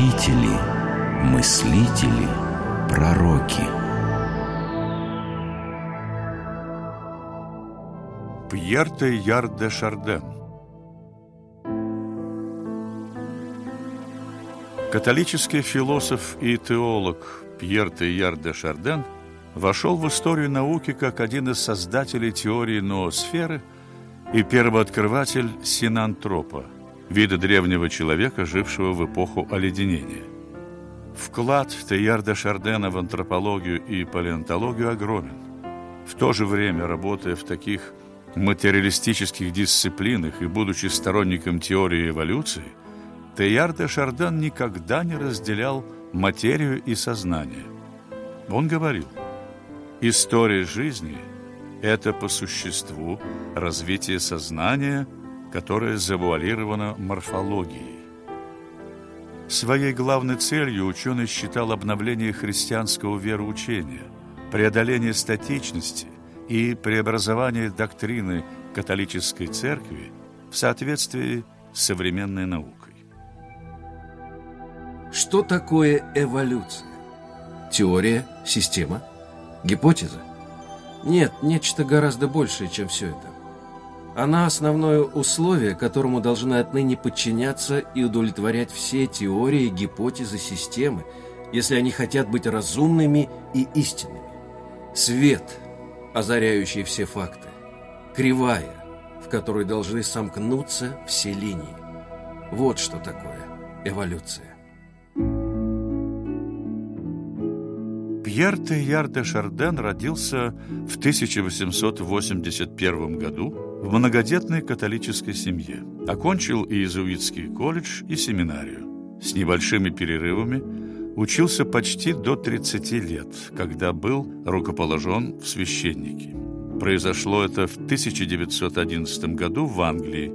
учители, мыслители, пророки. Пьер Тейяр де Шарден Католический философ и теолог Пьер Тейяр де Шарден вошел в историю науки как один из создателей теории ноосферы и первооткрыватель синантропа, вида древнего человека, жившего в эпоху оледенения. Вклад Тейяр де Шардена в антропологию и палеонтологию огромен. В то же время, работая в таких материалистических дисциплинах и будучи сторонником теории эволюции, Тейяр де Шарден никогда не разделял материю и сознание. Он говорил, история жизни – это по существу развитие сознания, которое завуалировано морфологией. Своей главной целью ученый считал обновление христианского вероучения, преодоление статичности и преобразование доктрины католической церкви в соответствии с современной наукой. Что такое эволюция? Теория, система, гипотеза? Нет, нечто гораздо большее, чем все это. Она основное условие, которому должны отныне подчиняться и удовлетворять все теории, гипотезы, системы, если они хотят быть разумными и истинными. Свет, озаряющий все факты. Кривая, в которой должны сомкнуться все линии. Вот что такое эволюция. Пьер Тейяр де Шарден родился в 1881 году в многодетной католической семье. Окончил иезуитский колледж и семинарию. С небольшими перерывами учился почти до 30 лет, когда был рукоположен в священники. Произошло это в 1911 году в Англии,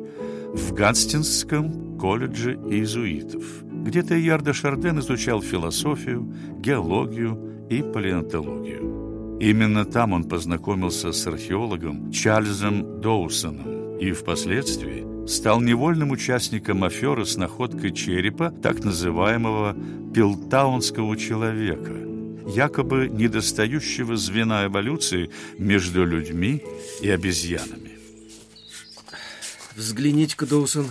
в Гастинском колледже иезуитов, где Тейяр де Шарден изучал философию, геологию и палеонтологию. Именно там он познакомился с археологом Чарльзом Доусоном и впоследствии стал невольным участником аферы с находкой черепа так называемого пилтаунского человека, якобы недостающего звена эволюции между людьми и обезьянами. Взгляните-ка, Доусон.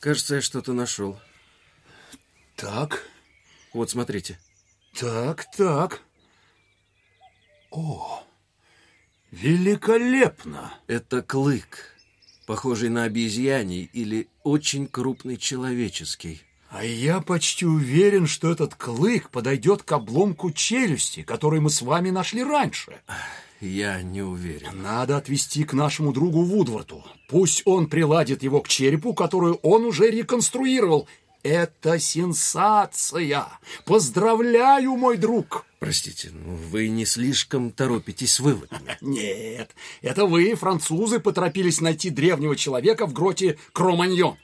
Кажется, я что-то нашел. Так. Вот, смотрите. Так, так. О, великолепно! Это клык, похожий на обезьяний или очень крупный человеческий. А я почти уверен, что этот клык подойдет к обломку челюсти, который мы с вами нашли раньше. Я не уверен. Надо отвезти к нашему другу Вудворту. Пусть он приладит его к черепу, которую он уже реконструировал, это сенсация! Поздравляю, мой друг! Простите, но вы не слишком торопитесь с выводами. Нет, это вы, французы, поторопились найти древнего человека в гроте Кроманьон.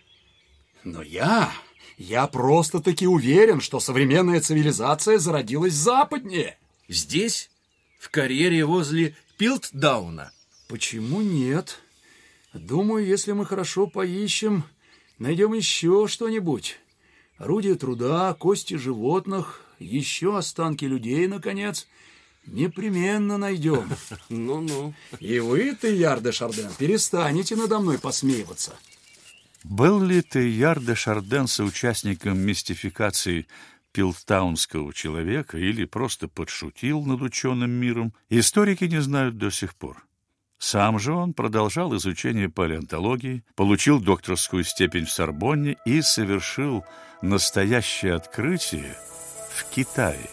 Но я... Я просто-таки уверен, что современная цивилизация зародилась западнее. Здесь? В карьере возле Пилтдауна? Почему нет? Думаю, если мы хорошо поищем, найдем еще что-нибудь. Орудия труда, кости животных, еще останки людей, наконец, непременно найдем. Ну-ну. И вы, Тейяр де Шарден, перестанете надо мной посмеиваться. Был ли Тейяр де Шарден соучастником мистификации пилтаунского человека или просто подшутил над ученым миром, историки не знают до сих пор. Сам же он продолжал изучение палеонтологии, получил докторскую степень в Сорбонне и совершил настоящее открытие в Китае.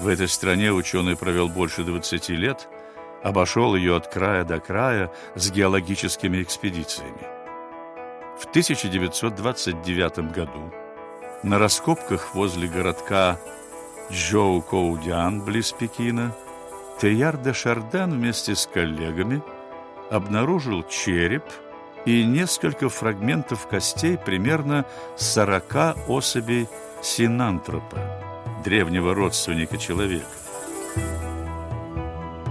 В этой стране ученый провел больше 20 лет, обошел ее от края до края с геологическими экспедициями. В 1929 году на раскопках возле городка Джоу-Коудян близ Пекина Теяр де Шарден вместе с коллегами обнаружил череп и несколько фрагментов костей примерно 40 особей синантропа, древнего родственника человека.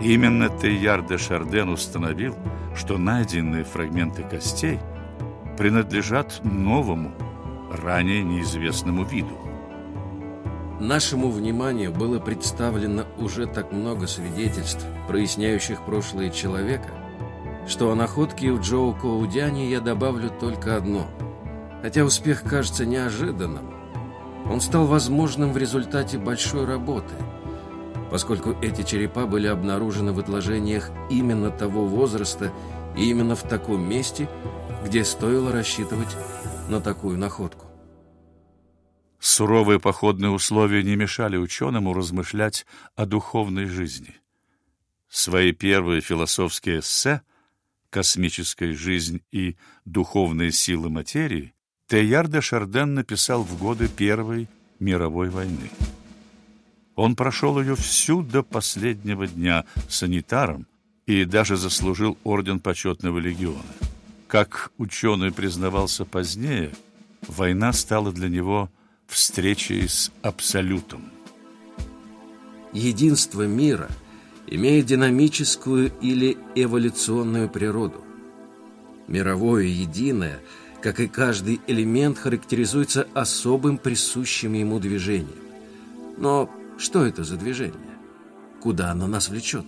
Именно Теяр де Шарден установил, что найденные фрагменты костей принадлежат новому, ранее неизвестному виду. Нашему вниманию было представлено уже так много свидетельств, проясняющих прошлое человека, что о находке в Джоу Коудяне я добавлю только одно. Хотя успех кажется неожиданным, он стал возможным в результате большой работы, поскольку эти черепа были обнаружены в отложениях именно того возраста и именно в таком месте, где стоило рассчитывать на такую находку. Суровые походные условия не мешали ученому размышлять о духовной жизни. Свои первые философские эссе «Космическая жизнь и духовные силы материи» Теяр де Шарден написал в годы Первой мировой войны. Он прошел ее всю до последнего дня санитаром и даже заслужил орден почетного легиона. Как ученый признавался позднее, война стала для него встречей с Абсолютом. Единство мира имеет динамическую или эволюционную природу. Мировое единое, как и каждый элемент, характеризуется особым присущим ему движением. Но что это за движение? Куда оно нас влечет?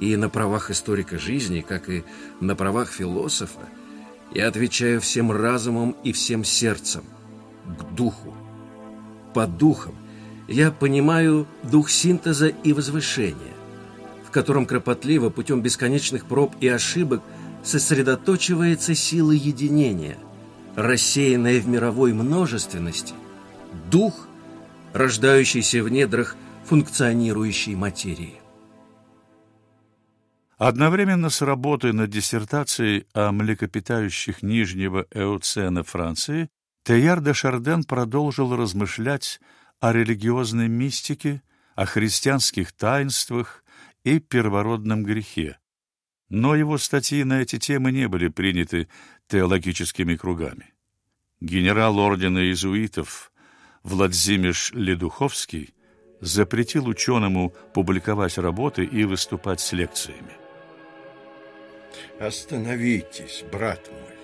И на правах историка жизни, как и на правах философа, я отвечаю всем разумом и всем сердцем к духу под духом я понимаю дух синтеза и возвышения, в котором кропотливо путем бесконечных проб и ошибок сосредоточивается сила единения, рассеянная в мировой множественности, дух, рождающийся в недрах функционирующей материи. Одновременно с работой над диссертацией о млекопитающих Нижнего Эоцена Франции Теяр де Шарден продолжил размышлять о религиозной мистике, о христианских таинствах и первородном грехе. Но его статьи на эти темы не были приняты теологическими кругами. Генерал ордена иезуитов Владимир Ледуховский запретил ученому публиковать работы и выступать с лекциями. «Остановитесь, брат мой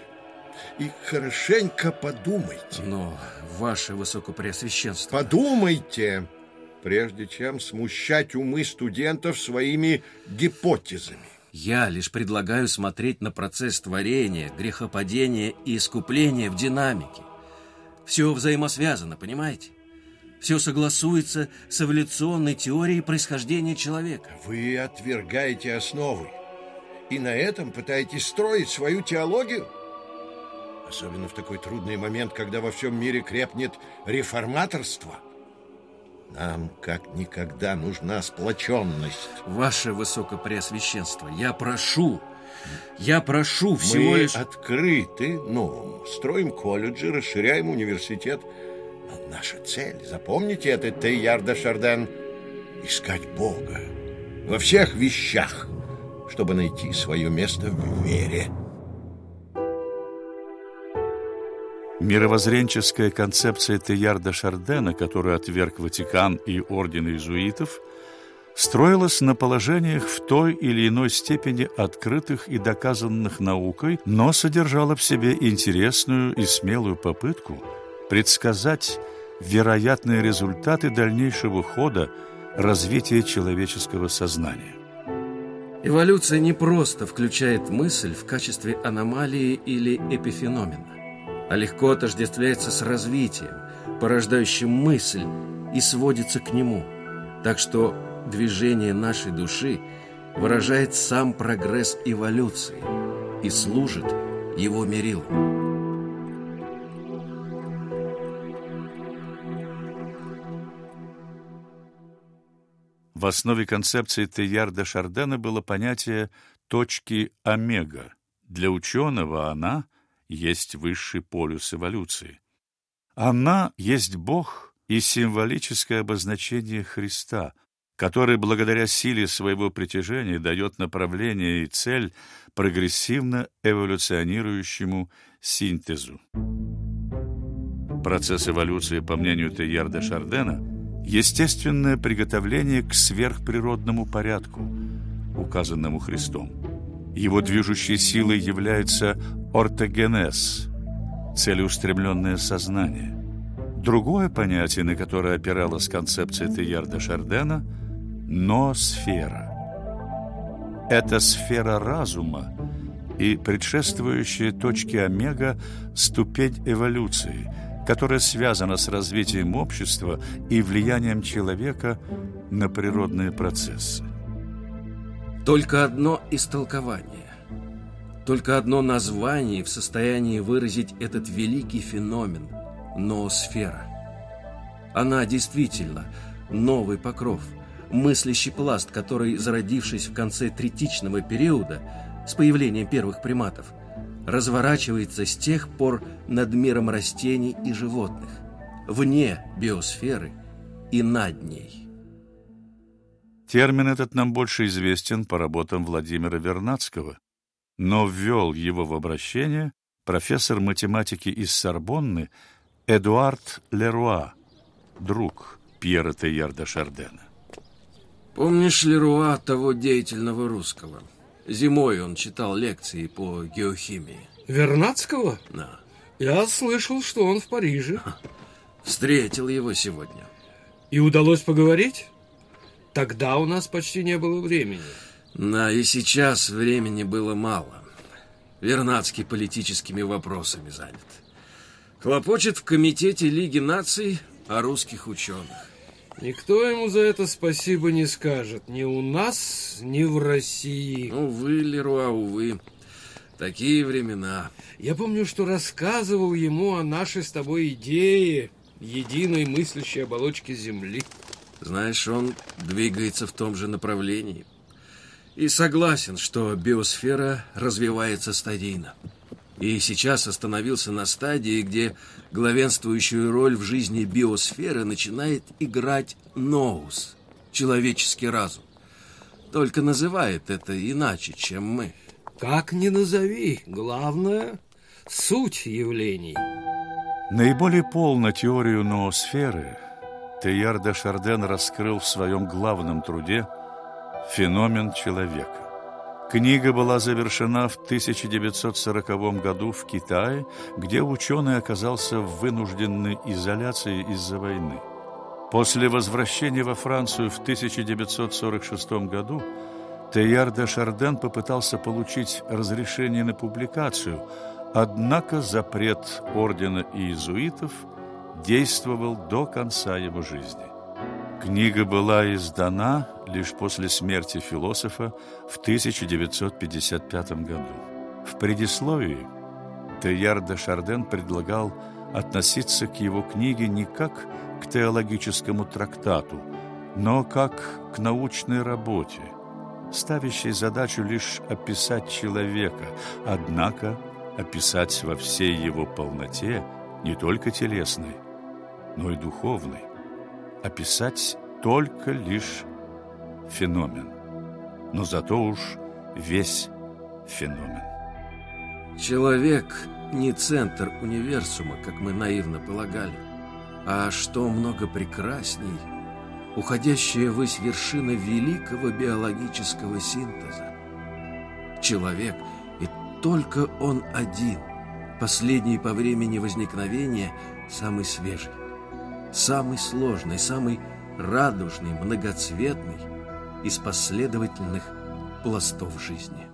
и хорошенько подумайте. Но, ваше высокопреосвященство... Подумайте, прежде чем смущать умы студентов своими гипотезами. Я лишь предлагаю смотреть на процесс творения, грехопадения и искупления в динамике. Все взаимосвязано, понимаете? Все согласуется с эволюционной теорией происхождения человека. Вы отвергаете основы и на этом пытаетесь строить свою теологию? Особенно в такой трудный момент, когда во всем мире крепнет реформаторство. Нам как никогда нужна сплоченность. Ваше Высокопреосвященство, я прошу, я прошу всего Мы лишь... открыты новому. Строим колледжи, расширяем университет. Но наша цель, запомните это, Тейярда Шарден, искать Бога во всех вещах, чтобы найти свое место в вере. Мировоззренческая концепция Теярда Шардена, которую отверг Ватикан и орден иезуитов, строилась на положениях в той или иной степени открытых и доказанных наукой, но содержала в себе интересную и смелую попытку предсказать вероятные результаты дальнейшего хода развития человеческого сознания. Эволюция не просто включает мысль в качестве аномалии или эпифеномена а легко отождествляется с развитием, порождающим мысль и сводится к нему. Так что движение нашей души выражает сам прогресс эволюции и служит его мерилом. В основе концепции Теярда Шардена было понятие «точки омега». Для ученого она есть высший полюс эволюции. Она есть Бог и символическое обозначение Христа, который благодаря силе своего притяжения дает направление и цель прогрессивно эволюционирующему синтезу. Процесс эволюции, по мнению Теярда Шардена, естественное приготовление к сверхприродному порядку, указанному Христом. Его движущей силой является ортогенез, целеустремленное сознание. Другое понятие, на которое опиралась концепция Теярда Шардена – ноосфера. Это сфера разума и предшествующая точке омега ступень эволюции, которая связана с развитием общества и влиянием человека на природные процессы. Только одно истолкование, только одно название в состоянии выразить этот великий феномен – ноосфера. Она действительно новый покров, мыслящий пласт, который, зародившись в конце третичного периода, с появлением первых приматов, разворачивается с тех пор над миром растений и животных, вне биосферы и над ней. Термин этот нам больше известен по работам Владимира Вернадского, но ввел его в обращение профессор математики из Сорбонны Эдуард Леруа, друг Пьера Теярда Шардена. Помнишь Леруа, того деятельного русского? Зимой он читал лекции по геохимии. Вернадского? Да. Я слышал, что он в Париже. Встретил его сегодня. И удалось поговорить? Тогда у нас почти не было времени. Да, и сейчас времени было мало. Вернадский политическими вопросами занят. Хлопочет в комитете Лиги наций о русских ученых. Никто ему за это спасибо не скажет. Ни у нас, ни в России. Увы, Леруа, увы. Такие времена. Я помню, что рассказывал ему о нашей с тобой идее единой мыслящей оболочки Земли. Знаешь, он двигается в том же направлении. И согласен, что биосфера развивается стадийно. И сейчас остановился на стадии, где главенствующую роль в жизни биосферы начинает играть ноус, человеческий разум. Только называет это иначе, чем мы. Как ни назови, главное — суть явлений. Наиболее полно теорию ноосферы Теяр де Шарден раскрыл в своем главном труде «Феномен человека». Книга была завершена в 1940 году в Китае, где ученый оказался в вынужденной изоляции из-за войны. После возвращения во Францию в 1946 году Теяр де Шарден попытался получить разрешение на публикацию, однако запрет ордена иезуитов – действовал до конца его жизни. Книга была издана лишь после смерти философа в 1955 году. В предисловии Теяр де Шарден предлагал относиться к его книге не как к теологическому трактату, но как к научной работе, ставящей задачу лишь описать человека, однако описать во всей его полноте не только телесной, но и духовный, описать только лишь феномен, но зато уж весь феномен. Человек не центр универсума, как мы наивно полагали, а что много прекрасней, уходящая ввысь вершина великого биологического синтеза. Человек, и только он один, последний по времени возникновения, самый свежий самый сложный, самый радужный, многоцветный из последовательных пластов жизни.